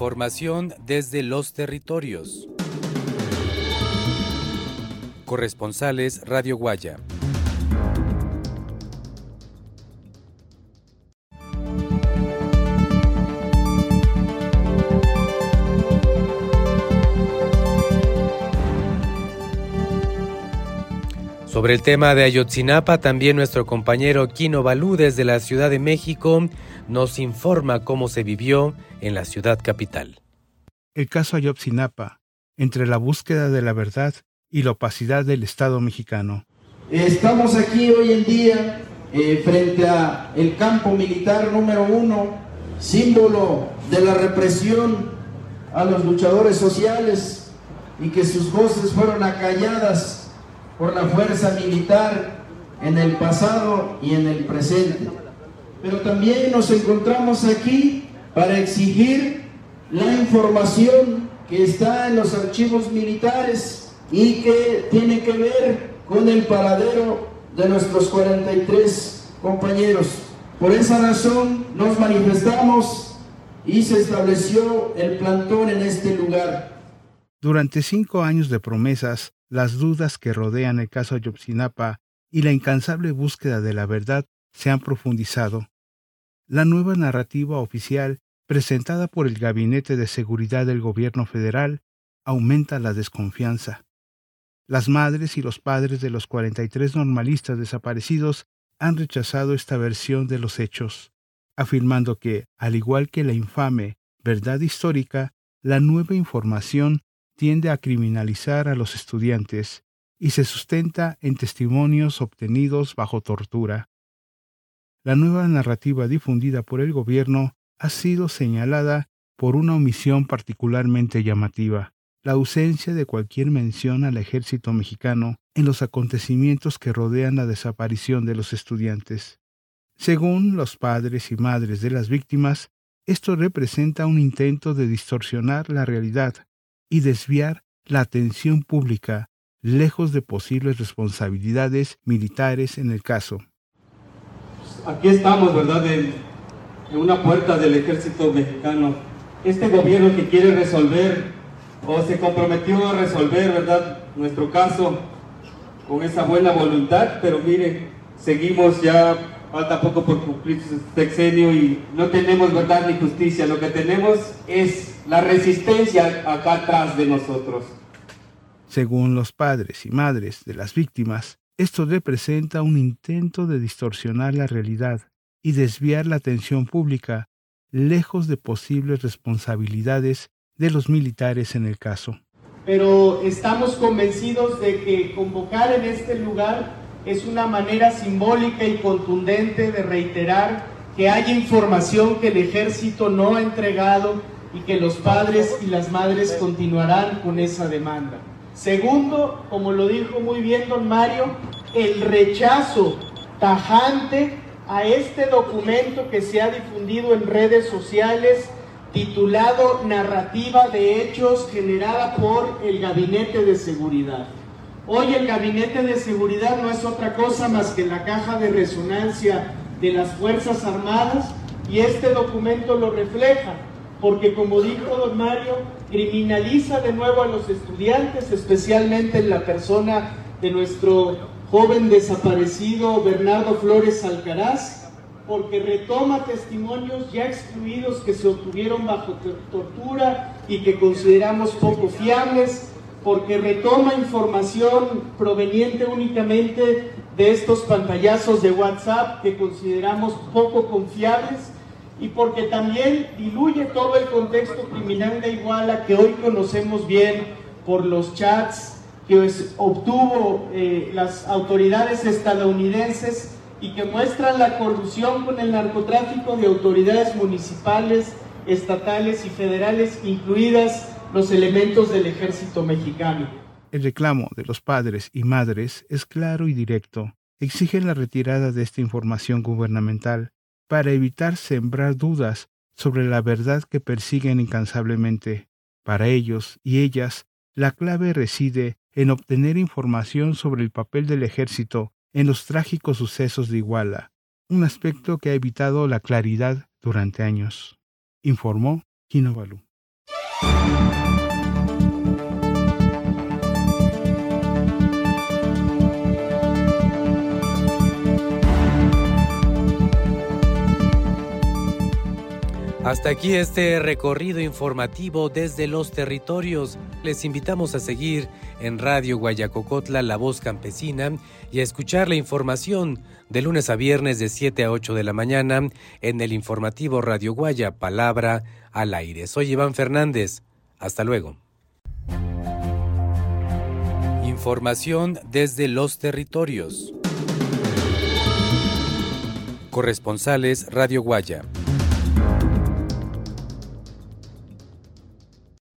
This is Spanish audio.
Información desde los territorios. Corresponsales Radio Guaya. Sobre el tema de Ayotzinapa, también nuestro compañero Kino Balú desde la Ciudad de México nos informa cómo se vivió en la ciudad capital. El caso Ayotzinapa, entre la búsqueda de la verdad y la opacidad del Estado mexicano. Estamos aquí hoy en día eh, frente a el campo militar número uno, símbolo de la represión a los luchadores sociales y que sus voces fueron acalladas por la fuerza militar en el pasado y en el presente. Pero también nos encontramos aquí para exigir la información que está en los archivos militares y que tiene que ver con el paradero de nuestros 43 compañeros. Por esa razón nos manifestamos y se estableció el plantón en este lugar. Durante cinco años de promesas, las dudas que rodean el caso Ayotzinapa y la incansable búsqueda de la verdad se han profundizado. La nueva narrativa oficial presentada por el Gabinete de Seguridad del Gobierno federal aumenta la desconfianza. Las madres y los padres de los 43 normalistas desaparecidos han rechazado esta versión de los hechos, afirmando que, al igual que la infame verdad histórica, la nueva información tiende a criminalizar a los estudiantes y se sustenta en testimonios obtenidos bajo tortura. La nueva narrativa difundida por el gobierno ha sido señalada por una omisión particularmente llamativa, la ausencia de cualquier mención al ejército mexicano en los acontecimientos que rodean la desaparición de los estudiantes. Según los padres y madres de las víctimas, esto representa un intento de distorsionar la realidad y desviar la atención pública lejos de posibles responsabilidades militares en el caso. Aquí estamos, ¿verdad?, en, una puerta del ejército mexicano. Este gobierno que quiere resolver o se comprometió a resolver, ¿verdad?, nuestro caso con esa buena voluntad, pero mire, seguimos ya, falta poco por cumplir su sexenio y no tenemos verdad ni justicia. Lo que tenemos es la resistencia acá atrás de nosotros. Según los padres y madres de las víctimas, esto representa un intento de distorsionar la realidad y desviar la atención pública lejos de posibles responsabilidades de los militares en el caso. Pero estamos convencidos de que convocar en este lugar es una manera simbólica y contundente de reiterar que hay información que el ejército no ha entregado y que los padres y las madres continuarán con esa demanda. Segundo, como lo dijo muy bien don Mario, el rechazo tajante a este documento que se ha difundido en redes sociales titulado Narrativa de Hechos generada por el Gabinete de Seguridad. Hoy el Gabinete de Seguridad no es otra cosa más que la caja de resonancia de las Fuerzas Armadas y este documento lo refleja porque como dijo don Mario, criminaliza de nuevo a los estudiantes, especialmente en la persona de nuestro joven desaparecido Bernardo Flores Alcaraz, porque retoma testimonios ya excluidos que se obtuvieron bajo tortura y que consideramos poco fiables, porque retoma información proveniente únicamente de estos pantallazos de WhatsApp que consideramos poco confiables y porque también diluye todo el contexto criminal de Iguala que hoy conocemos bien por los chats que obtuvo eh, las autoridades estadounidenses y que muestran la corrupción con el narcotráfico de autoridades municipales, estatales y federales, incluidas los elementos del ejército mexicano. El reclamo de los padres y madres es claro y directo. Exigen la retirada de esta información gubernamental para evitar sembrar dudas sobre la verdad que persiguen incansablemente. Para ellos y ellas, la clave reside en obtener información sobre el papel del ejército en los trágicos sucesos de Iguala, un aspecto que ha evitado la claridad durante años, informó Gino Hasta aquí este recorrido informativo desde los territorios. Les invitamos a seguir en Radio Guayacocotla La Voz Campesina y a escuchar la información de lunes a viernes de 7 a 8 de la mañana en el informativo Radio Guaya Palabra al aire. Soy Iván Fernández. Hasta luego. Información desde los territorios. Corresponsales Radio Guaya.